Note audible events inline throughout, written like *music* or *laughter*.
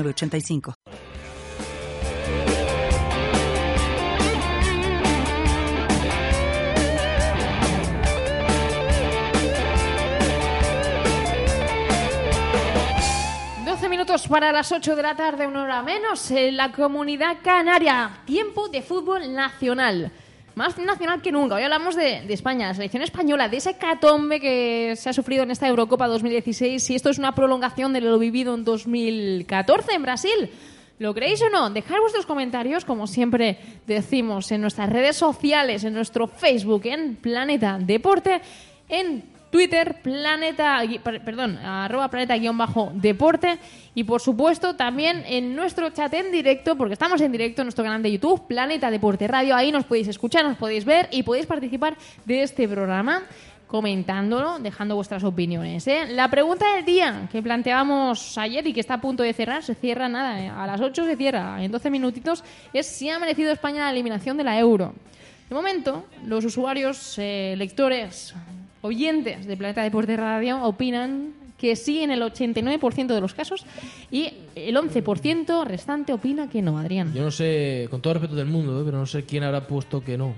85. minutos para las 8 de la tarde, una hora menos, en la comunidad canaria. Tiempo de fútbol nacional. Más nacional que nunca. Hoy hablamos de, de, España, la selección española, de ese catombe que se ha sufrido en esta Eurocopa 2016. Si esto es una prolongación de lo vivido en 2014 en Brasil. ¿Lo creéis o no? Dejad vuestros comentarios, como siempre decimos, en nuestras redes sociales, en nuestro Facebook, en Planeta Deporte, en Twitter, planeta, perdón, arroba planeta-deporte y por supuesto también en nuestro chat en directo, porque estamos en directo en nuestro canal de YouTube, Planeta Deporte Radio, ahí nos podéis escuchar, nos podéis ver y podéis participar de este programa comentándolo, dejando vuestras opiniones. ¿eh? La pregunta del día que planteábamos ayer y que está a punto de cerrar, se cierra nada, ¿eh? a las 8 se cierra, en 12 minutitos, es si ha merecido España la eliminación de la euro. De momento, los usuarios, eh, lectores, oyentes de Planeta Deporte Radio opinan que sí en el 89% de los casos y el 11% restante opina que no, Adrián. Yo no sé, con todo el respeto del mundo, ¿eh? pero no sé quién habrá puesto que no.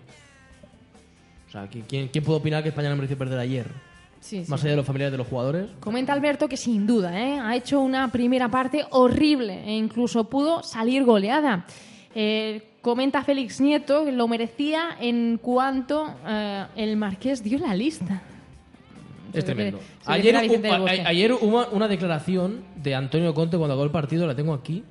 O sea, ¿quién, quién puede opinar que España no mereció perder ayer? Sí, Más allá de los familiares de los jugadores. Comenta Alberto que sin duda ¿eh? ha hecho una primera parte horrible e incluso pudo salir goleada. Eh, comenta Félix Nieto que lo merecía en cuanto eh, el Marqués dio la lista. Es tremendo. se Ayer, Bosque. ayer hubo una declaración de Antonio Conte cuando acabó el partido, la tengo aquí.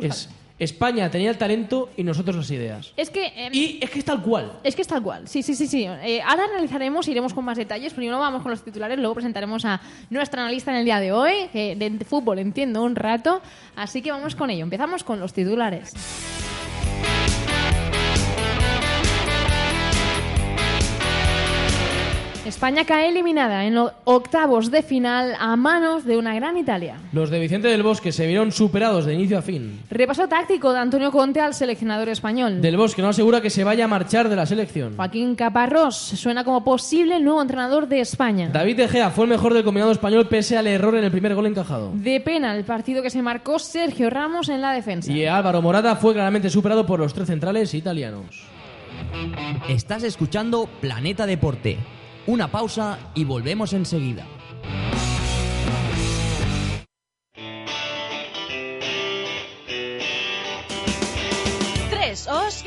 Es, España tenía el talento y nosotros las ideas. Es que eh, Y es que es tal cual. Es que es tal cual, sí, sí, sí, sí. Eh, ahora analizaremos, iremos con más detalles. Primero vamos con los titulares, luego presentaremos a nuestra analista en el día de hoy, que de fútbol entiendo un rato. Así que vamos con ello. Empezamos con los titulares. España cae eliminada en los octavos de final a manos de una gran Italia. Los de Vicente del Bosque se vieron superados de inicio a fin. Repaso táctico de Antonio Conte al seleccionador español. Del Bosque no asegura que se vaya a marchar de la selección. Joaquín Caparrós suena como posible nuevo entrenador de España. David De Gea fue el mejor del combinado español pese al error en el primer gol encajado. De pena el partido que se marcó Sergio Ramos en la defensa. Y Álvaro Morata fue claramente superado por los tres centrales italianos. Estás escuchando Planeta Deporte. Una pausa y volvemos enseguida.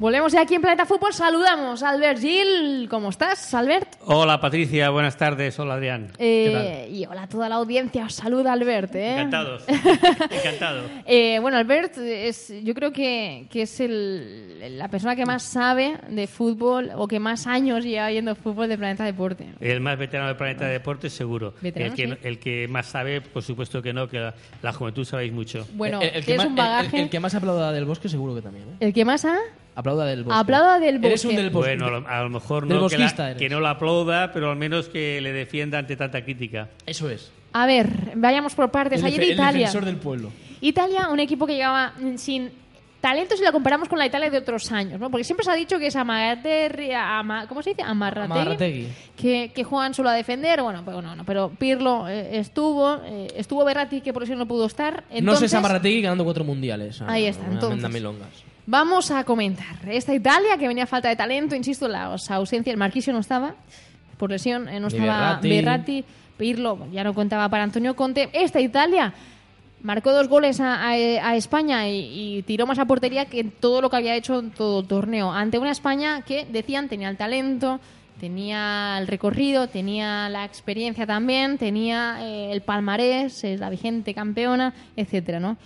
Volvemos ya aquí en Planeta Fútbol. Saludamos a Albert Gil. ¿Cómo estás, Albert? Hola Patricia, buenas tardes. Hola Adrián. Eh, y hola a toda la audiencia. Os saluda Albert. ¿eh? Encantados. *laughs* Encantado. Eh, bueno, Albert es, yo creo que, que es el, la persona que más sabe de fútbol o que más años lleva viendo fútbol de Planeta Deporte. El más veterano del planeta de deportes, seguro. Veterano, el, que, sí. el que más sabe, por supuesto que no, que la, la juventud sabéis mucho. Bueno, El- el, que tienes más, un el- el- bagaje. el que más aplauda del Bosque seguro que también. ¿eh? El que más ha. Aplauda del Bosque. Aplauda del Eres Bosque. un del Bosque. Bueno, a lo, mejor no que, la- eres. que no lo aplauda, pero al menos que le defienda ante tanta crítica. Eso es. A ver, vayamos por partes. El, Ayer el Italia. defensor del pueblo. Italia, un equipo que llegaba sin talento si la comparamos con la Italia de otros años, ¿no? Porque siempre se ha dicho que es Amaterri, ama- ¿cómo se dice? Amarrategui, Amarrategui. Que, que juegan solo a defender, bueno, pues no, no, pero Pirlo eh, estuvo, eh, estuvo Berratti que por eso no pudo estar. no sé Entonces, Samarrategui ganando cuatro mundiales. Ah, Ahí está, entonces. milongas. Vamos a comentar. Esta Italia que venía a falta de talento, insisto, la ausencia, el Marquisio no estaba, por lesión, eh, no estaba Berratti. Berratti, Pirlo ya no contaba para Antonio Conte. Esta Italia marcó dos goles a, a- a España y, y tiró más a portería que todo lo que había hecho en todo el torneo. Ante una España que decían tenía el talento, tenía el recorrido, tenía la experiencia también, tenía eh, el palmarés, es la vigente campeona, etcétera, ¿no?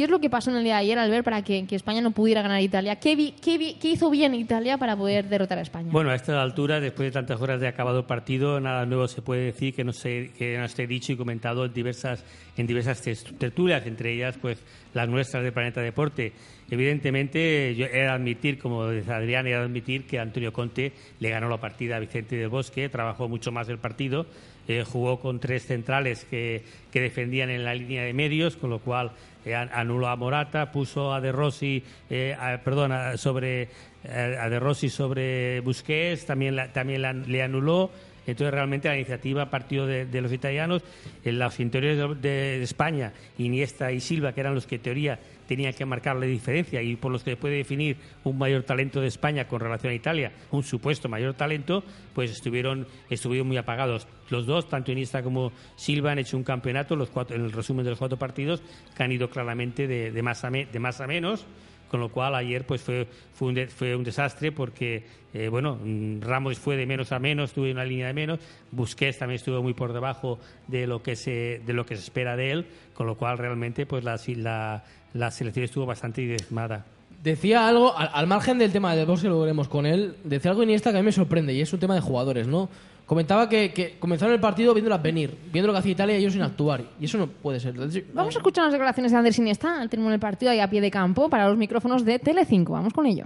¿Qué es lo que pasó en el día de ayer, Albert, para que, que España no pudiera ganar a Italia? ¿Qué, vi- qué vi- qué hizo bien Italia para poder derrotar a España? Bueno, a esta altura, después de tantas horas de acabado el partido, nada nuevo se puede decir que no, se, que no esté dicho y comentado en diversas, en diversas tertulias, entre ellas pues las nuestras de Planeta Deporte. Evidentemente, yo he de admitir, como dice Adrián, he de admitir que Antonio Conte le ganó la partida a Vicente del Bosque, trabajó mucho más el partido, eh, jugó con tres centrales que, que defendían en la línea de medios, con lo cual eh, an- anuló a Morata, puso a De Rossi, eh, a- perdón, a- sobre eh, a De Rossi sobre Busquets, también la- también la- le anuló. Entonces realmente la iniciativa partió de, los italianos, en los interiores de, España, Iniesta y Silva, que eran los que en teoría tenían que marcar la diferencia y por los que puede definir un mayor talento de España con relación a Italia, un supuesto mayor talento, pues estuvieron, estuvieron muy apagados. Los dos, tanto Iniesta como Silva, han hecho un campeonato, los cuatro, en el resumen de los cuatro partidos, que han ido claramente de, de más, a me- de más a menos con lo cual ayer pues fue, fue, un, fue un desastre porque eh, bueno mm, Ramos fue de menos a menos tuvo una línea de menos Busquets también estuvo muy por debajo de lo que se de lo que se espera de él con lo cual realmente pues la, la, la selección estuvo bastante diezmada Decía algo, al, margen del tema del Bosque, lo veremos con él, decía algo Iniesta que a mí me sorprende y es un tema de jugadores, ¿no? Comentaba que, que comenzaron el partido viéndolas venir, viendo lo que hacía Italia y ellos sin actuar. Y eso no puede ser. Entonces, Vamos a escuchar las declaraciones de Andrés Iniesta al término del partido ahí a pie de campo para los micrófonos de Telecinco. Vamos con ello.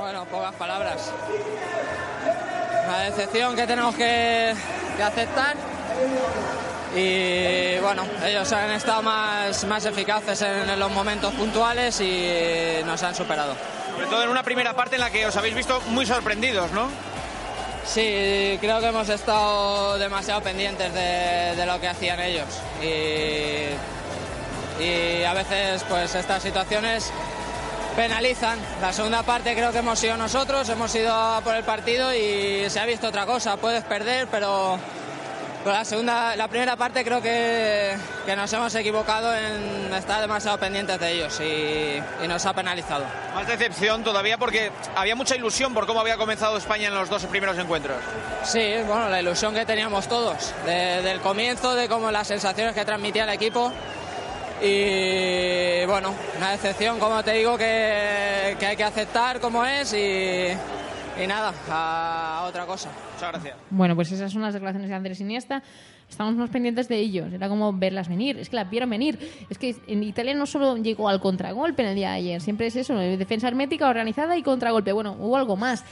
Bueno, pocas palabras. Una decepción que tenemos que, que aceptar. Y bueno, ellos han estado más, más eficaces en, en los momentos puntuales y nos han superado. Sobre todo en una primera parte en la que os habéis visto muy sorprendidos, ¿no? Sí, creo que hemos estado demasiado pendientes de, lo que hacían ellos. Y, a veces pues estas situaciones penalizan. La segunda parte creo que hemos sido nosotros, hemos ido por el partido y se ha visto otra cosa. Puedes perder, pero, pero la segunda, la primera parte creo que, que nos hemos equivocado en estar demasiado pendientes de ellos y, y nos ha penalizado. Más decepción todavía porque había mucha ilusión por cómo había comenzado España en los dos primeros encuentros. Sí, bueno, la ilusión que teníamos todos, de- del comienzo, de cómo las sensaciones que transmitía el equipo. Y bueno, una decepción, como te digo, que, que hay que aceptar como es y, y nada, a otra cosa. Muchas gracias. Bueno, pues esas son las declaraciones de Andrés Iniesta. Estamos más pendientes de ellos. Era como verlas venir. Es que las vieron venir. Es que en Italia no solo llegó al contragolpe en el día de ayer. Siempre es eso, defensa hermética, organizada y contragolpe. Bueno, hubo algo más.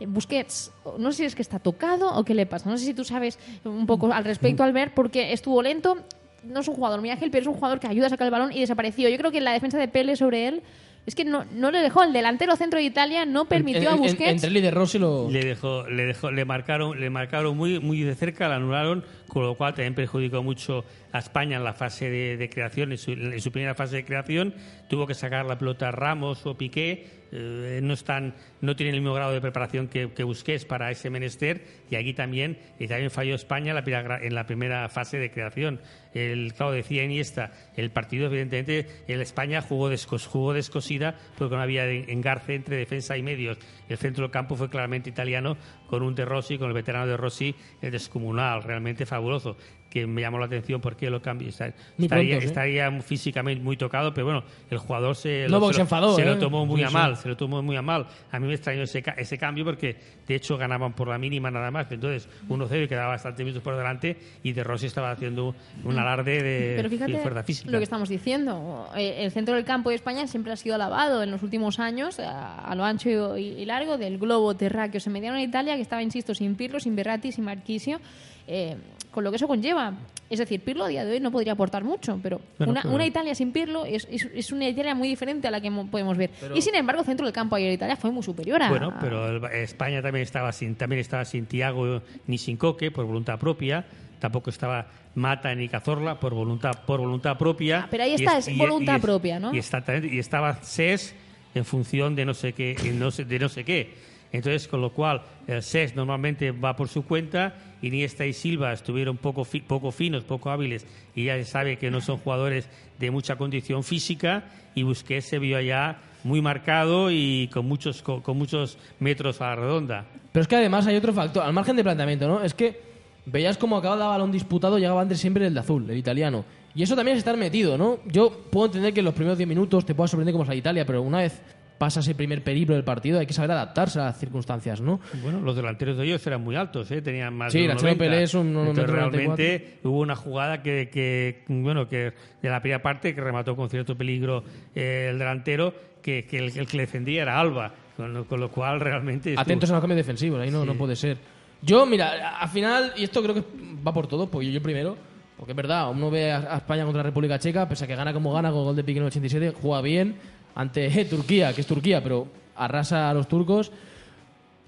Eh, Busquets, no sé si es que está tocado o qué le pasa. No sé si tú sabes un poco al respecto, Albert, porque estuvo lento. No es un jugador muy ágil, pero es un jugador que ayuda a sacar el balón y desapareció. Yo creo que la defensa de Pele sobre él es que no, no le dejó. El delantero centro de Italia no permitió en- a en- Busquets. entre él y de Rossi lo. le dejó le dejó le marcaron le marcaron muy muy de cerca la anularon con lo cual también perjudicó mucho a España en la fase de, de creación en su, en su primera fase de creación tuvo que sacar la pelota Ramos o Piqué eh, no están no tienen el mismo grado de preparación que, que para ese menester. Y aquí también y también falló España en la primera fase de creación. El claro decía Iniesta el partido evidentemente el España jugó, descos, jugó descosida porque no había engarce entre defensa y medios. El centro del campo fue claramente italiano con un De Rossi con el veterano De Rossi el descomunal realmente fabuloso que me llamó la atención porque lo cambió Está- estaría, estaría físicamente muy tocado pero bueno el jugador se, No, lo, se enfadó, se lo ¿eh? tomó muy Sí, a sí. mal se lo tomó muy a mal. A mí me extrañó ese, ca- ese cambio porque, de hecho, ganaban por la mínima nada más. Entonces, 1-0 y quedaba bastante minutos por delante y De Rossi estaba haciendo un alarde de, Pero fíjate de fuerza física. lo que estamos diciendo. Eh, El centro del campo de España siempre ha sido alabado en los últimos años, a, a lo ancho y, y largo, del globo terráqueo. Se mediaron en Italia, que estaba, insisto, sin Pirlo, sin Berratti, sin Marquisio, eh, con lo que eso conlleva. Es decir, Pirlo a día de hoy no podría aportar mucho, pero, Bueno, una, pero- una Italia sin Pirlo es, es, es una Italia muy diferente a la que mo- podemos ver. Y sin embargo, centro del campo ayer de Italia fue muy superior a. Bueno, pero el- España también estaba sin también estaba sin Tiago ni sin Coque por voluntad propia. Tampoco estaba Mata ni Cazorla por voluntad por voluntad propia. Ah, pero ahí Y está, es voluntad propia, ¿no? Y exactamente, y estaba SES en función de no sé qué, no sé- de no sé qué. Entonces, con lo cual, el SES normalmente va por su cuenta, Iniesta y Silva estuvieron poco, fi- poco finos, poco hábiles, y ya se sabe que no son jugadores de mucha condición física, y Busquets se vio allá muy marcado y con muchos, con, muchos metros a la redonda. Pero es que además hay otro factor, al margen de planteamiento, ¿no? Es que veías como el balón disputado, llegaba antes siempre el de azul, el italiano. Y eso también es estar metido, ¿no? Yo puedo entender que en los primeros 10 minutos te pueda sorprender como es la Italia, pero una vez pasa ese primer periplo del partido hay que saber adaptarse a las circunstancias, ¿no? Bueno, los delanteros de ellos eran muy altos, ¿eh? tenían más Sí, de 1,90. Pelé es un Entonces, 1,94. realmente hubo una jugada que, que, bueno, que de la primera parte que remató con cierto peligro eh, el delantero, que, que el, el que le defendía era Alba, con lo, con lo cual realmente... estuvo- Atentos a los cambios defensivos, ahí no, no puede ser. Yo, mira, al final, y esto creo que va por todo, porque yo primero, porque es verdad, uno ve a España contra la República Checa, pese a que gana como gana con gol de Piqué en el 87, juega bien ante eh, Turquía, que es Turquía, pero arrasa a los turcos.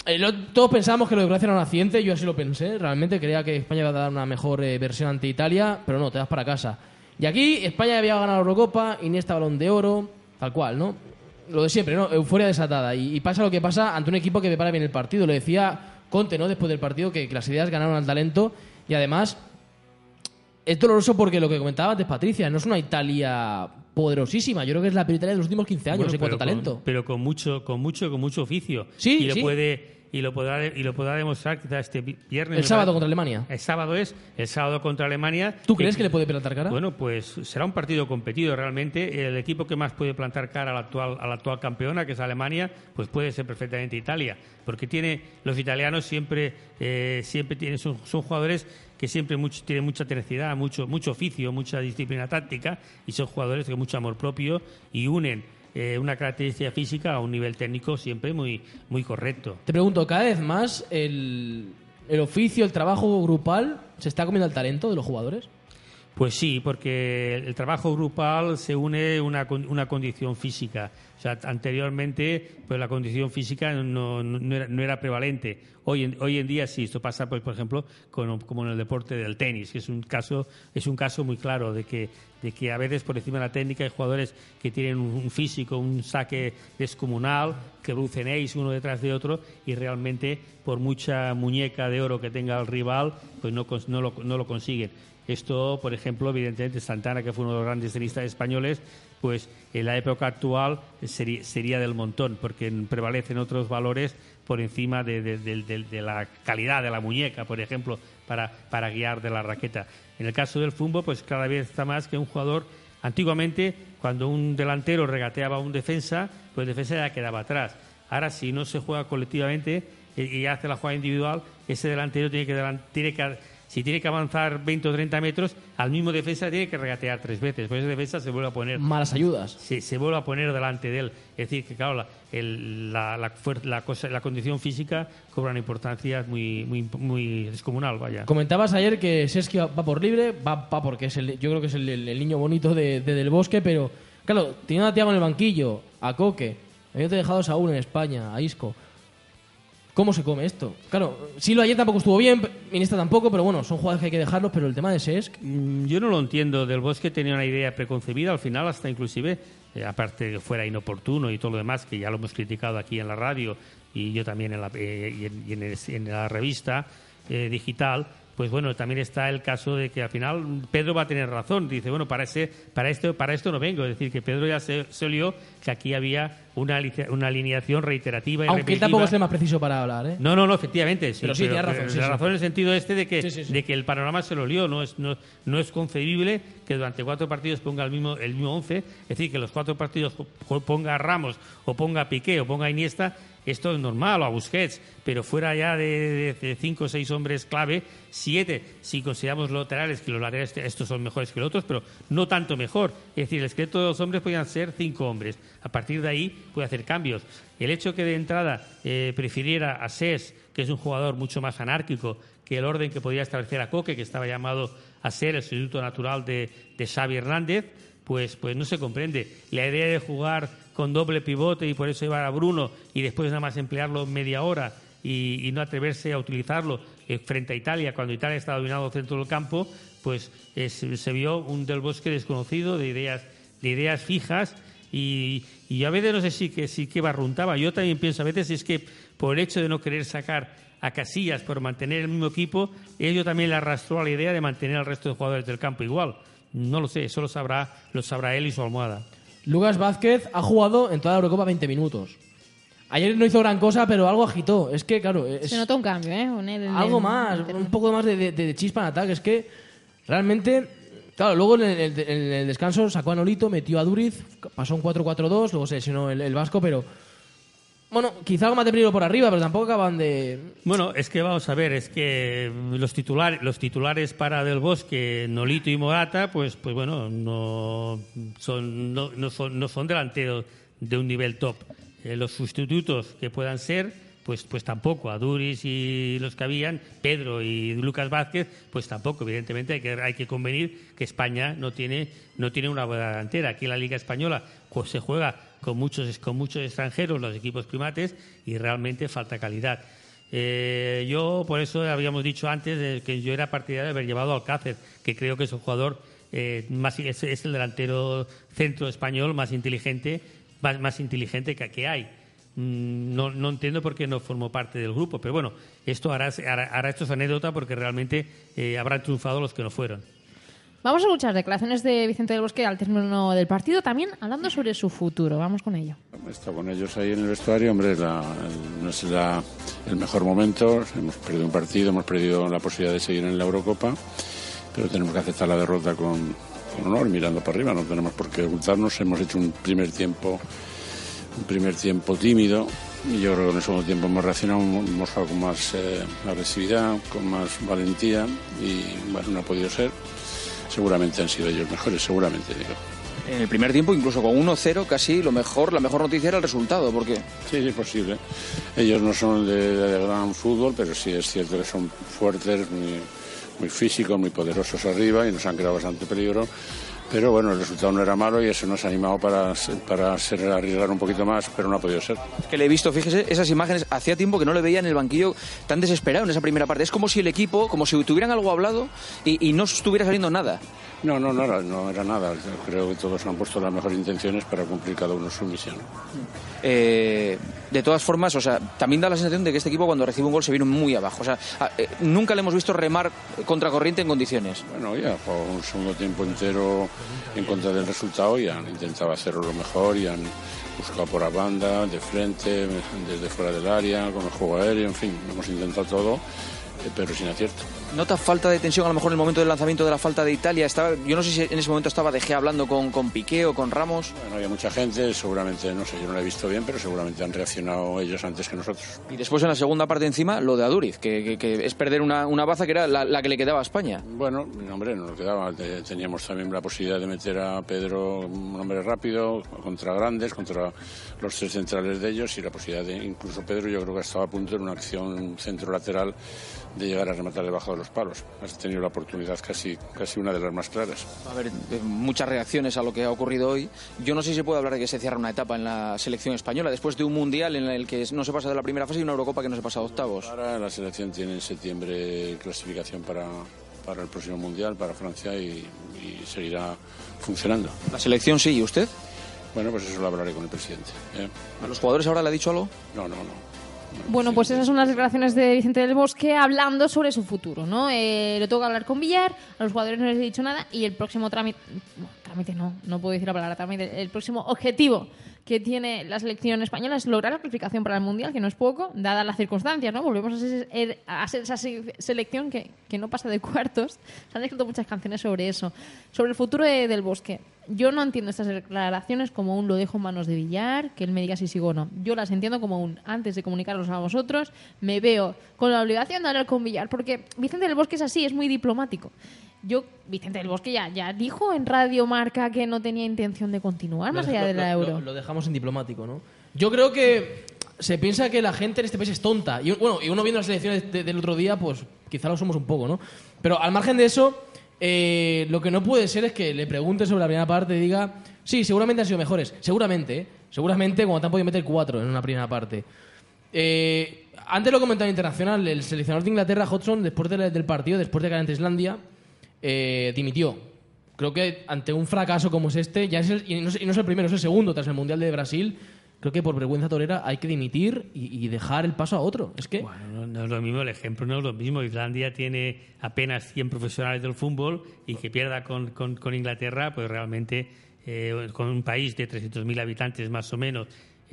Eh, todos pensábamos que lo de Croacia era un accidente, yo así lo pensé, realmente creía que España iba a dar una mejor eh, versión ante Italia, pero no, te das para casa. Y aquí España había ganado la Eurocopa, Iniesta balón de oro, tal cual, ¿no? Lo de siempre, ¿no? Euforia desatada. Y, y pasa lo que pasa ante un equipo que prepara bien el partido. Lo decía Conte, ¿no? Después del partido, que, que las ideas ganaron al talento. Y además, es doloroso porque lo que comentaba antes Patricia, no es una Italia poderosísima. Yo creo que es la peor Italia de los últimos 15 años Bueno, en cuanto a con- talento. pero con mucho, con mucho, con mucho oficio. Sí, y lo sí. puede y lo podrá y lo podrá demostrar quizás este vi- viernes. El sábado parece. contra Alemania. El sábado es el sábado contra Alemania. ¿Tú crees que le puede plantar cara? Bueno, pues será un partido competido realmente. El equipo que más puede plantar cara a la actual, a la actual campeona, que es Alemania, pues puede ser perfectamente Italia. Porque tiene los italianos siempre, eh, siempre tienen, son, son jugadores que siempre mucho, tienen mucha tenacidad, mucho, mucho oficio, mucha disciplina táctica y son jugadores con mucho amor propio y unen eh, una característica física a un nivel técnico siempre muy, muy correcto. Te pregunto, cada vez más el, el oficio, el trabajo grupal, ¿se está comiendo el talento de los jugadores? Pues sí, porque el trabajo grupal se une una, una condición física. O sea, anteriormente, pues la condición física no, no- era, no era prevalente. Hoy en, hoy en día sí, esto pasa, pues, por ejemplo, con- como en el deporte del tenis, que es un caso, es un caso muy claro de que, de que a veces por encima de la técnica hay jugadores que tienen un, físico, un saque descomunal, que producen ace uno detrás de otro y realmente por mucha muñeca de oro que tenga el rival, pues no, no, lo, no lo consiguen. Esto, por ejemplo, evidentemente Santana, que fue uno de los grandes tenistas españoles, pues en la época actual sería, sería del montón, porque prevalecen otros valores por encima de, la calidad de la muñeca, por ejemplo, para, para guiar de la raqueta. En el caso del fútbol, pues cada vez está más que un jugador. Antiguamente, cuando un delantero regateaba a un defensa, pues el defensa ya quedaba atrás. Ahora, si no se juega colectivamente y, y hace la jugada individual, ese delantero tiene que, tiene que si tiene que avanzar 20 o 30 metros, al mismo defensa tiene que regatear tres veces. Pues ese defensa se vuelve a poner Malas ayudas. se, se vuelve a poner delante de él. Es decir, que claro, la, el- la, la la cosa, la condición física cobra una importancia muy, muy, muy descomunal, vaya. Comentabas ayer que Sesky va por libre, va, va porque es el, yo creo que es el, el- el niño bonito de, de Del Bosque, pero claro, teniendo a Tiago en el banquillo, a Coque, habiendo dejado a Saúl en España, a Isco. ¿Cómo se come esto? Claro, Silva ayer tampoco estuvo bien, Iniesta tampoco, pero bueno, son jugadores que hay que dejarlos, pero el tema de Sesc, Mm, Yo no lo entiendo. Del Bosque tenía una idea preconcebida, al final hasta inclusive, eh, aparte de que fuera inoportuno y todo lo demás, que ya lo hemos criticado aquí en la radio y yo también en la, eh, y en, y en en la revista eh, digital, pues bueno, también está el caso de que al final Pedro va a tener razón. Dice, bueno, para, ese, para, esto, para esto no vengo. Es decir, que Pedro ya se, se olió que aquí había una, una alineación reiterativa y aunque él tampoco es el más preciso para hablar, ¿eh? No, no, no, efectivamente. Sí, Pero sí, tienes razón, sí, la sí. razón en el sentido este de que, de que el panorama se lo lió. No es, no, no es concebible que durante cuatro partidos ponga el mismo, el mismo once. Es decir, que los cuatro partidos po- ponga a Ramos o ponga a Piqué o ponga a Iniesta. Esto es normal, o a Busquets, pero fuera ya de, cinco o seis hombres clave, siete, si consideramos los laterales, que los laterales estos son mejores que los otros, pero no tanto mejor. Es decir, el esqueleto de los hombres podían ser cinco hombres. A partir de ahí puede hacer cambios. El hecho que de entrada eh, prefiriera a Ses, que es un jugador mucho más anárquico, que el orden que podía establecer a Coque, que estaba llamado a ser el sustituto natural de, de Xavi Hernández, pues, pues no se comprende. La idea de jugar con doble pivote y por eso llevar a Bruno y después nada más emplearlo media hora y, y no atreverse a utilizarlo eh, frente a Italia, cuando Italia está dominado centro del campo, pues es- se vio un Del Bosque desconocido de ideas, de ideas fijas Y, y a veces no sé si que, si que barruntaba. Yo también pienso, a veces es que por el hecho de no querer sacar a Casillas por mantener el mismo equipo, ello también le arrastró a la idea de mantener al resto de jugadores del campo igual. No lo sé, eso lo sabrá, lo sabrá él y su almohada. Lucas Vázquez ha jugado en toda la Eurocopa 20 minutos. Ayer no hizo gran cosa, pero algo agitó. Es que, claro, es Se nota un cambio, ¿eh? En algo el- más, un poco más de, de- de chispa en ataque. Es que realmente, claro, luego en el, en descanso sacó a Nolito, metió a Duriz, pasó un 4-4-2, luego se lesionó el, el Vasco, pero bueno, quizá algo más de peligro por arriba, pero tampoco acaban de. Bueno, es que vamos a ver, es que los titulares, los titulares para Del Bosque, Nolito y Morata, pues, pues bueno, no son, no, no son, no son delanteros de un nivel top. Eh, los sustitutos que puedan ser, pues, pues tampoco. A Duris y los que habían, Pedro y Lucas Vázquez, pues tampoco. Evidentemente hay que, hay que convenir que España no tiene, no tiene una buena delantera. Aquí en la Liga Española pues, se juega con muchos, con muchos extranjeros, los equipos primates, y realmente falta calidad. Eh, yo, por eso habíamos dicho antes que yo era partidario de haber llevado a Alcácer, que creo que es un jugador eh, más, es, es el delantero centro español más inteligente, más, más inteligente que, que hay. Mm, No, no entiendo por qué no formó parte del grupo, pero bueno, esto hará, hará, hará esto es anécdota porque realmente eh, habrán triunfado los que no fueron. Vamos a escuchar declaraciones de Vicente del Bosque al término del partido, también hablando sobre su futuro. Vamos con ello. Está con ellos ahí en el vestuario, hombre, la- el- no es la- el mejor momento. Hemos perdido un partido, hemos perdido la posibilidad de seguir en la Eurocopa, pero tenemos que aceptar la derrota con, con honor, mirando para arriba. No tenemos por qué ocultarnos. Hemos hecho un primer tiempo, un primer tiempo tímido. Y yo creo que en el segundo tiempo hemos reaccionado, hemos jugado con más eh, agresividad, con más valentía y bueno, no ha podido ser. Seguramente han sido ellos mejores, seguramente digo. En el primer tiempo, incluso con 1-0, casi lo mejor, la mejor noticia era el resultado, porque Sí, sí, es posible. Ellos no son de, de gran fútbol, pero sí es cierto que son fuertes, muy, muy físicos, muy poderosos arriba y nos han creado bastante peligro. Pero bueno, el resultado no era malo y eso nos ha animado para, para ser, arriesgar un poquito más, pero no ha podido ser. que le he visto, fíjese, esas imágenes, hacía tiempo que no le veía en el banquillo tan desesperado en esa primera parte. Es como si el equipo, como si tuvieran algo hablado y, y no estuviera saliendo nada. No, no, no era, no era nada. Creo que todos han puesto las mejores intenciones para cumplir cada uno su misión. Eh, de todas formas, o sea, también da la sensación de que este equipo cuando recibe un gol se viene muy abajo. O sea, eh, nunca le hemos visto remar contracorriente en condiciones. Bueno, ya jugado un segundo tiempo entero en contra del resultado y han intentado hacerlo lo mejor y han buscado por la banda, de frente, desde fuera del área, con el juego aéreo, en fin, hemos intentado todo, pero sin acierto. ¿Nota falta de tensión a lo mejor en el momento del lanzamiento de la falta de Italia? Estaba, yo no sé si en ese momento estaba De Gea hablando con, con Piqué o con Ramos. Bueno, había mucha gente, seguramente, no sé, yo no lo he visto bien, pero seguramente han reaccionado ellos antes que nosotros. Y después en la segunda parte encima, lo de Aduriz, que, que- que es perder una, una baza que era la, la que le quedaba a España. Bueno, hombre, no nos quedaba. Te- Teníamos también la posibilidad de meter a Pedro, un hombre rápido, contra grandes, contra los tres centrales de ellos y la posibilidad de, incluso Pedro, yo creo que estaba a punto en una acción centro-lateral de llegar a rematar debajo de los palos. Has tenido la oportunidad casi, casi una de las más claras. A ver, eh, muchas reacciones a lo que ha ocurrido hoy. Yo no sé si se puede hablar de que se cierra una etapa en la selección española después de un mundial en el que no se pasa de la primera fase y una Eurocopa que no se pasa a octavos. Ahora la selección tiene en septiembre clasificación para, para el próximo Mundial, para Francia, y, y seguirá funcionando. La selección sí, ¿y usted? Bueno, pues eso lo hablaré con el presidente. ¿eh? ¿A los jugadores ahora le ha dicho algo? No, no, no. Bueno, pues esas son las declaraciones de Vicente del Bosque hablando sobre su futuro, ¿no? Eh, le toca hablar con Villar, a los jugadores no les he dicho nada y el próximo trámite, trámite no, no puedo decir la palabra el próximo objetivo que tiene la selección española es lograr la clasificación para el Mundial, que no es poco, dadas las circunstancias, ¿no? Volvemos a ser, er, esa se- selección que, que no pasa de cuartos. Se han escrito muchas canciones sobre eso. Sobre el futuro de- del Bosque. Yo no entiendo estas declaraciones como un lo dejo en manos de Villar, que él me diga si sigo o no. Yo las entiendo como un antes de comunicarlos a vosotros, me veo con la obligación de hablar con Villar, porque Vicente del Bosque es así, es muy diplomático. Yo, Vicente del Bosque ya, ya dijo en Radio Marca que no tenía intención de continuar más allá de la lo- Euro. Lo, lo dejamos en diplomático, ¿no? Yo creo que se piensa que la gente en este país es tonta. Y bueno, y uno viendo las elecciones de- del otro día, pues quizá lo somos un poco, ¿no? Pero al margen de eso, eh, lo que no puede ser es que le pregunte sobre la primera parte y diga, sí, seguramente han sido mejores. Seguramente, ¿eh? Seguramente cuando te han podido meter cuatro en una primera parte. Eh, antes lo comentaba en internacional, el seleccionador de Inglaterra, Hodgson, después de- del partido, después de ganar ante Islandia, eh, dimitió. creo que ante un fracaso como es este, ya es el- y, no es, y no es el primero, es el segundo tras el Mundial de Brasil, creo que por vergüenza torera hay que dimitir y, dejar el paso a otro. Es que Bueno, no, es lo mismo, el ejemplo no es lo mismo. Islandia tiene apenas 100 profesionales del fútbol y que pierda con, con- Inglaterra, pues realmente eh, con un país de 300.000 habitantes más o menos,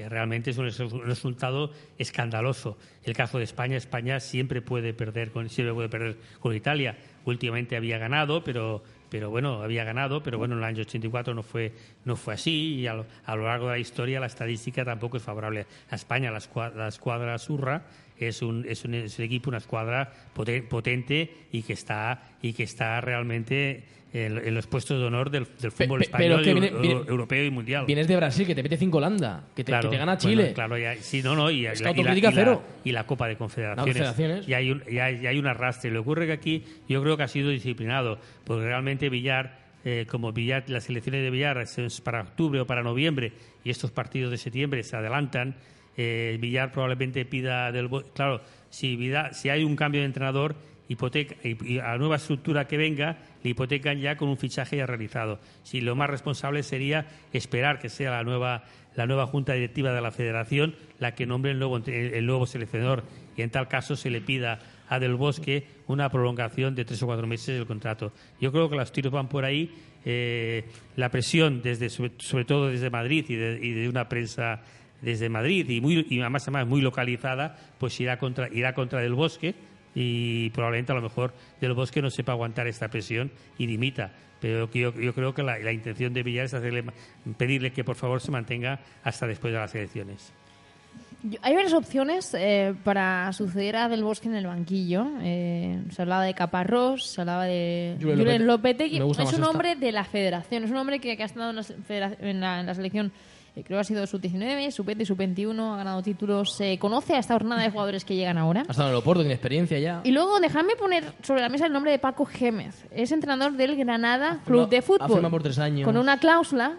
realmente es un, es un resultado escandaloso. El caso de España, España siempre puede perder con, siempre puede perder con Italia. Últimamente había ganado, pero pero bueno, había ganado, pero bueno, en el año 84 no fue, no fue así y a lo, largo de la historia la estadística tampoco es favorable a España. La escuadra, la escuadra Surra es un, es, un, es un equipo, una escuadra poten- potente y que está, y que está realmente en, en los puestos de honor del, fútbol pe- español, que viene- euro- viene- europeo y mundial. vienes de Brasil, que te mete cinco Holanda, que te, que te gana bueno, Chile. claro, ya, sí, no, no, y, que la, y la- y la- cero. y la Copa de Confederaciones. Confederaciones. Y hay un, y hay, y hay un arrastre. Le ocurre que aquí yo creo que ha sido disciplinado, porque realmente Villar, eh, como Villar, las elecciones de Villar es para octubre o para noviembre y estos partidos de septiembre se adelantan, eh, Villar probablemente pida del... Claro, si, Vidal- si hay un cambio de entrenador, y, a la nueva estructura que venga, le hipotecan ya con un fichaje ya realizado. Si lo más responsable sería esperar que sea la nueva, la nueva junta directiva de la federación la que nombre el nuevo, el nuevo seleccionador y en tal caso se le pida a Del Bosque una prolongación de tres o cuatro meses del contrato. Yo creo que los tiros van por ahí. eh, la presión, desde, sobre, sobre todo desde Madrid y de, y de una prensa desde Madrid y, muy, y además, además muy localizada, pues irá contra, irá contra Del Bosque y probablemente a lo mejor Del Bosque no sepa aguantar esta presión y dimita. Pero que yo, yo creo que la, la intención de Villar es hacerle, pedirle que por favor se mantenga hasta después de las elecciones. Hay varias opciones eh, para suceder a Del Bosque en el banquillo. Eh, se hablaba de Caparrós, se hablaba de Julen Lopete- Es un esta. hombre de la federación, es un hombre que, que ha estado en la, federa- en la- en la selección, creo que ha sido sub-19, sub-20 y sub-21, ha ganado títulos. Se conoce a esta jornada de jugadores que llegan ahora. Ha estado en el Oporto, tiene experiencia ya. Y luego, dejadme poner sobre la mesa el nombre de Paco Gémez. Es entrenador del Granada Ha Club de ha Fútbol. firmado por tres años. Con una cláusula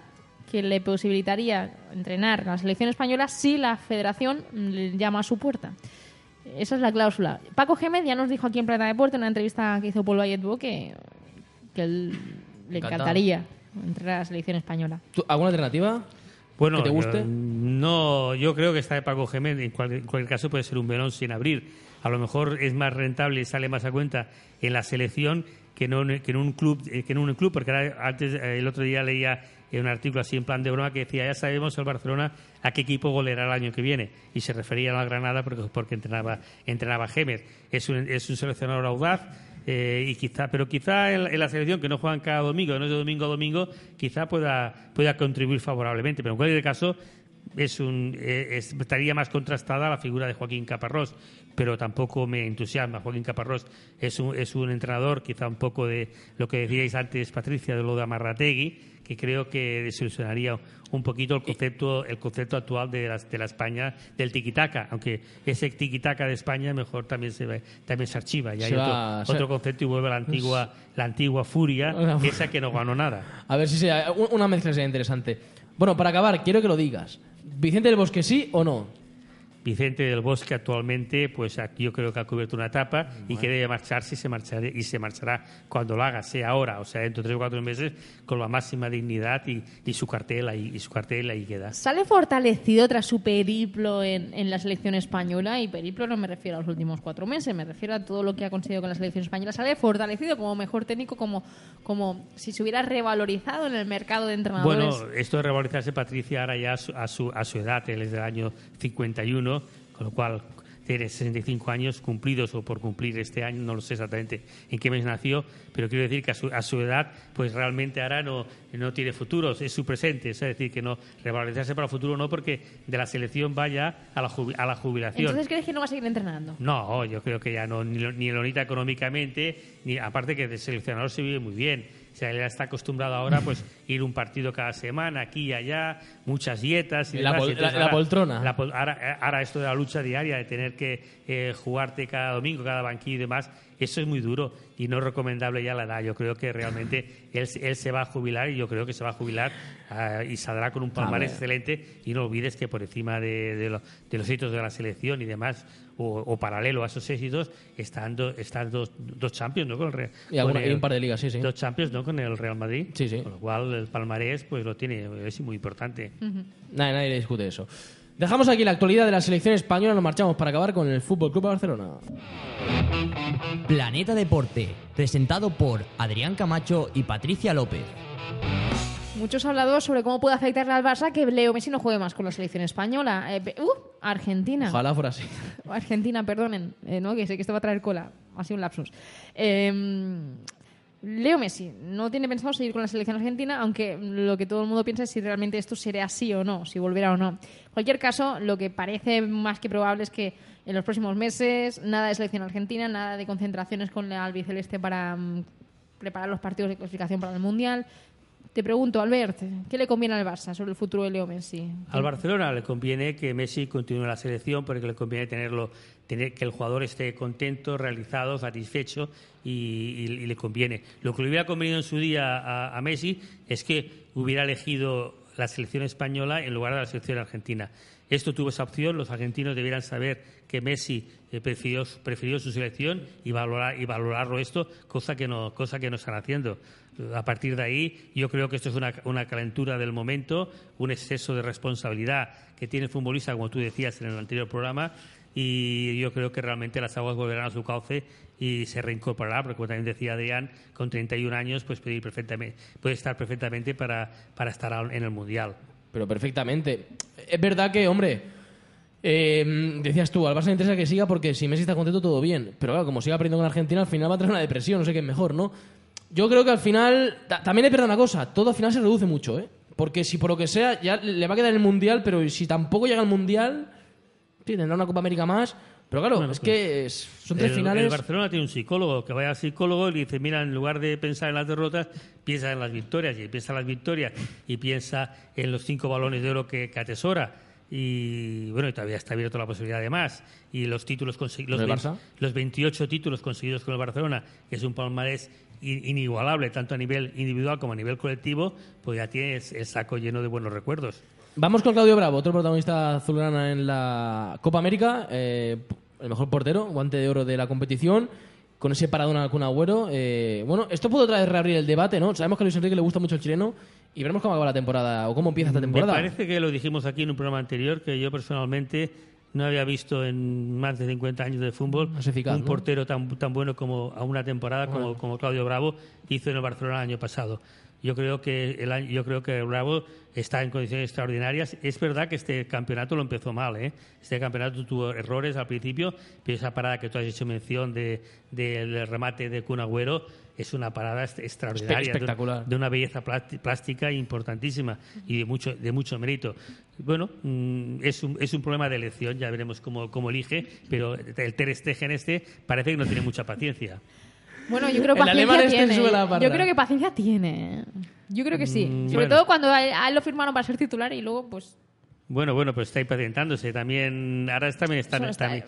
que le posibilitaría entrenar a la selección española si la federación le llama a su puerta. Esa es la cláusula. Paco Gémez ya nos dijo aquí en Plata Deporte, en una entrevista que hizo Paul Valletbo, que, que él le encantaría entrenar a la selección española. ¿Tú- ¿Alguna alternativa? Bueno, ¿Que te guste? yo- no, yo creo que está de Paco Gémez, en cual- en cualquier caso puede ser un melón sin abrir. A lo mejor es más rentable y sale más a cuenta en la selección que no en, que en un club, eh, que en un club, porque ahora- antes eh, el otro día leía en un artículo así en plan de broma que decía ya sabemos el Barcelona a qué equipo goleará el año que viene y se refería a la Granada porque, porque entrenaba entrenaba Gémez. Es un, es un seleccionador audaz eh, y quizá, pero quizá en, la- selección que no juegan cada domingo, no es de domingo a domingo, quizá pueda, pueda contribuir favorablemente. Pero en cualquier caso, es un, eh, es- estaría más contrastada la figura de Joaquín Caparrós, pero tampoco me entusiasma. Joaquín Caparrós es un, es un entrenador, quizá un poco de lo que decíais antes, Patricia, de lo de Amarrategui, que creo que desilusionaría un poquito el concepto, el concepto actual de la, de la España del tiquitaca, aunque ese tiquitaca de España mejor también se también se archiva y hay otro, otro concepto y vuelve a la antigua, la antigua furia, *laughs* Una- esa que no ganó nada. A ver si sea un- una mezcla sería interesante. Bueno, para acabar, quiero que lo digas. ¿Vicente del Bosque sí o no? Vicente del Bosque actualmente, pues aquí yo creo que ha cubierto una etapa y que debe marcharse y se marchará, y se marchará cuando lo haga, sea ahora o sea dentro de tres o cuatro meses, con la máxima dignidad y, y su cartel ahí, y su cartel ahí queda. Sale fortalecido tras su periplo en, en la selección española, y periplo no me refiero a los últimos cuatro meses, me refiero a todo lo que ha conseguido con la selección española. Sale fortalecido como mejor técnico, como, como si se hubiera revalorizado en el mercado de entrenadores. Bueno, esto de revalorizarse, Patricia, ahora ya a su, a su, a su edad, él es del año 51, con lo cual tiene 65 años cumplidos o por cumplir este año, no lo sé exactamente en qué mes nació, pero quiero decir que a su, a su edad, pues realmente ahora no, no tiene futuros, es su presente, es decir, que no revalorizarse para el futuro no, porque de la selección vaya a la, a la jubilación. Entonces, ¿crees que no va a seguir entrenando? No, yo creo que ya no, ni lo, ni lo necesita económicamente, ni aparte que de seleccionador se vive muy bien. O sea, él ya está acostumbrado ahora pues ir un partido cada semana, aquí y allá, muchas dietas y La demás. pol- la- la poltrona. la ahora, ahora esto de la lucha diaria, de tener que eh, jugarte cada domingo, cada banquillo y demás, eso es muy duro y no es recomendable ya la edad. Yo creo que realmente él, él se va a jubilar y yo creo que se va a jubilar ah, y saldrá con un palmarés excelente. Y no olvides que por encima de, de lo- de los hitos de la selección y demás, o, o paralelo a esos éxitos, están, do- están dos, dos Champions, ¿no? Con el Real- Y, alguna- con el- y un par de ligas, sí, sí. Dos Champions, ¿no? Con el Real Madrid. Sí, sí. Con lo cual el palmarés pues lo tiene, es muy importante. Nadie, nadie discute eso. Dejamos aquí la actualidad de la selección española, nos marchamos para acabar con el Fútbol Club Barcelona. Planeta Deporte, presentado por Adrián Camacho y Patricia López. Muchos han hablado sobre cómo puede afectarle al Barça que Leo Messi no juegue más con la selección española. Eh, uh, Argentina. Ojalá fuera así. *laughs* Argentina, perdonen, eh, ¿no? que sé que esto va a traer cola. Ha sido un lapsus. Eh, Leo Messi no tiene pensado seguir con la selección argentina, aunque lo que todo el mundo piensa es si realmente esto será así o no, si volverá o no. En cualquier caso, lo que parece más que probable es que en los próximos meses nada de selección argentina, nada de concentraciones con la albiceleste para mm, preparar los partidos de clasificación para el Mundial. Te pregunto, Albert, ¿qué le conviene al Barça sobre el futuro de Leo Messi? Al Barcelona le conviene que Messi continúe la selección porque le conviene tenerlo, tener que el jugador esté contento, realizado, satisfecho y, le conviene. Lo que le hubiera convenido en su día a, a Messi es que hubiera elegido la selección española en lugar de la selección argentina. Esto tuvo esa opción, los argentinos debieran saber que Messi eh, prefirió, prefirió su selección y, valorar, y valorarlo esto, cosa que, no, cosa que no están haciendo. A partir de ahí, yo creo que esto es una, calentura del momento, un exceso de responsabilidad que tiene el futbolista, como tú decías en el anterior programa, y yo creo que realmente las aguas volverán a su cauce y se reincorporará, porque como también decía Adrián, con 31 años pues puede, ir perfectamente, puede estar perfectamente para, para estar en el Mundial. Pero perfectamente. Es verdad que, hombre, eh, decías tú, al Barça le interesa que siga porque si Messi está contento todo bien. Pero claro, como siga aprendiendo con Argentina, al final va a traer una depresión, no sé qué es mejor, ¿no? Yo creo que al final, ta- también es verdad una cosa, todo al final se reduce mucho, ¿eh? Porque si por lo que sea, ya le va a quedar el Mundial, pero si tampoco llega al Mundial, tendrá una Copa América más. Pero claro, es que es- son tres pues el, finales. el Barcelona tiene un psicólogo que vaya al psicólogo y le dice, mira, en lugar de pensar en las derrotas, piensa en las victorias. Y piensa en las victorias y piensa en los cinco balones de oro que, que atesora. Y bueno, y todavía está abierto la posibilidad de más. Y los títulos conseguidos, ¿Del los, los 28 títulos conseguidos con el Barcelona, que es un palmarés inigualable, tanto a nivel individual como a nivel colectivo, pues ya tienes el saco lleno de buenos recuerdos. Vamos con Claudio Bravo, otro protagonista azulgrana en la Copa América, eh, el mejor portero, guante de oro de la competición, con ese paradón con Agüero. eh, bueno, esto puede otra vez reabrir el debate, ¿no? Sabemos que a Luis Enrique le gusta mucho el chileno y veremos cómo acaba la temporada o cómo empieza esta temporada. Me parece que lo dijimos aquí en un programa anterior, que yo personalmente no había visto en más de 50 años de fútbol eficaz, un ¿no? portero tan, tan bueno como a una temporada como, como Claudio Bravo hizo en el Barcelona el año pasado. Yo creo que el año- yo creo que Bravo está en condiciones extraordinarias. Es verdad que este campeonato lo empezó mal, ¿eh? Este campeonato tuvo errores al principio, pero esa parada que tú has hecho mención de- del remate de Kun Agüero es una parada extraordinaria, espectacular. de una belleza plasti- plástica importantísima y de mucho, de mucho mérito. Bueno, mm, es un, es un problema de elección, ya veremos cómo, cómo elige, pero el Ter Stegen este parece que no tiene mucha paciencia. Bueno, yo creo que paciencia este tiene. Yo creo que paciencia tiene. Yo creo que sí. Mm, Sobre bueno. todo cuando a a él lo firmaron para ser titular y luego, pues. Bueno, bueno, pues está impacientándose. También, ahora también está, también,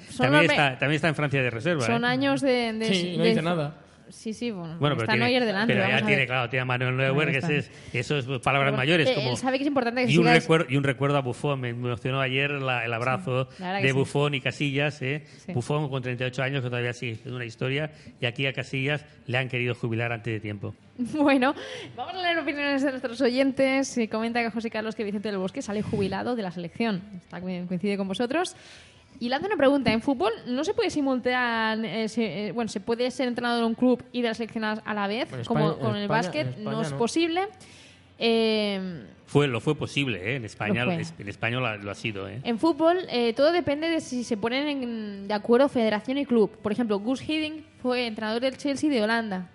está, también está en Francia de reserva. Son ¿eh? años de. de- Sí, no de- dice nada. Sí, sí, bueno. Bueno, está tiene, Neuer delante. pero ya tiene, claro, tiene a Manuel Neuer, que es, eso es palabras Pero, mayores. eh, como, él sabe que es importante que y, un recuerdo, y un recuerdo a Buffon. Me emocionó ayer la- el abrazo la que de sí. Buffon y Casillas. ¿eh? Sí. Buffon con 38 años, que todavía sí, es una historia. Y aquí a Casillas le han querido jubilar antes de tiempo. *laughs* Bueno, vamos a leer opiniones de nuestros oyentes. Comenta que José Carlos que Vicente del Bosque sale jubilado de la selección. Está, coincide con vosotros. Y lanza una pregunta. ¿En fútbol no se puede simultar, eh, se- eh, bueno, se puede ser entrenador de un club y de la selección a la vez, como con el España- básquet? no es no. posible. Eh, Fue, lo fue posible, ¿eh? en España, Lo en España lo, lo ha sido. ¿eh? En fútbol, eh, todo depende de si se ponen en- de acuerdo federación y club. Por ejemplo, Gus Hiddink fue entrenador del Chelsea de Holanda.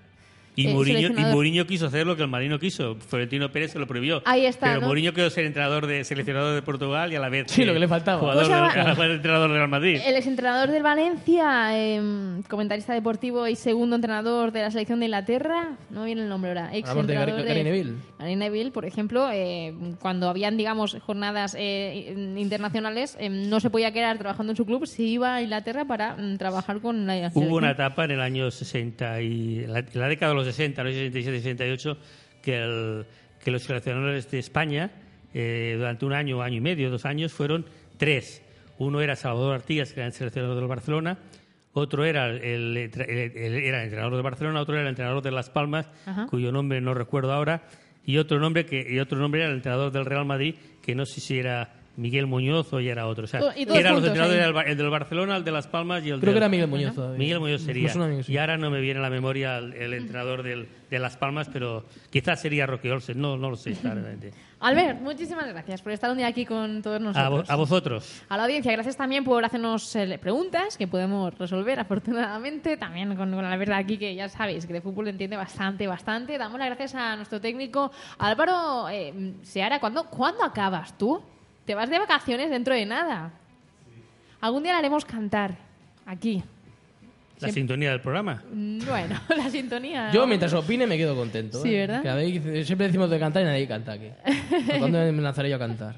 Y eh, Mourinho, y. Mourinho quiso hacer lo que el Marino quiso. Florentino Pérez se lo prohibió. Ahí está, Pero ¿no? Mourinho quedó ser entrenador de seleccionador de Portugal y a la vez Sí, eh, lo que le faltaba. jugador ¿Cómo se del- a la entrenador del Real Madrid. El exentrenador del Valencia, eh, comentarista deportivo y segundo entrenador de la selección de Inglaterra, no me viene el nombre ahora. Hablamos de Exentrenador Gary- Neville. Gary Neville, por ejemplo, eh, cuando habían, digamos, jornadas eh, internacionales, eh, no se podía quedar trabajando en su club, se iba a Inglaterra para mm, trabajar con la selección. Hubo una etapa en el año 60 y en la, la década de los 60, no 67 68, que, el- que los seleccionadores de España eh, durante un año, año y medio, dos años, fueron tres. Uno era Salvador Artigas, que era el seleccionador del Barcelona. Otro era el, el- el- era el entrenador del Barcelona, otro era el entrenador de Las Palmas, Ajá. cuyo nombre no recuerdo ahora, y otro nombre que y otro nombre era el entrenador del Real Madrid, que no sé si era Miguel Muñoz o ya era otro. O sea, To- y todos eran los entrenadores el del Barcelona, el de Las Palmas y el Creo del- que era Miguel Muñoz. Miguel Muñoz Me sería. Y ahora no me viene a la memoria el, el entrenador del- de Las Palmas, pero quizás sería Roque Olsen. No, no lo sé, claramente. Albert, muchísimas gracias por estar un día aquí con todos A, vo- nosotros. a vosotros. A la audiencia, gracias también por hacernos eh, preguntas que podemos resolver *laughs* afortunadamente. También con, con Albert aquí, que ya sabéis que de fútbol entiende bastante, bastante. Damos las gracias a nuestro técnico Álvaro eh, Seara. ¿cuándo, ¿Cuándo acabas tú? Te vas de vacaciones dentro de nada. Algún día la haremos cantar aquí. La Siempre- sintonía del programa. Mm, Bueno, *laughs* la sintonía. Yo, mientras opine, me quedo contento. Sí, ¿eh? ¿verdad? Siempre decimos de cantar y nadie canta aquí. *laughs* ¿Cuándo me lanzaré yo a cantar?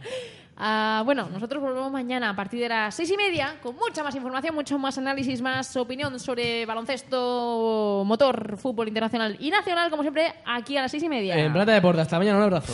Ah, bueno, nosotros volvemos mañana a partir de las seis y media con mucha más información, mucho más análisis, más opinión sobre baloncesto, motor, fútbol internacional y nacional, como siempre, aquí a las seis y media. En Plata Deporte, hasta mañana, un abrazo.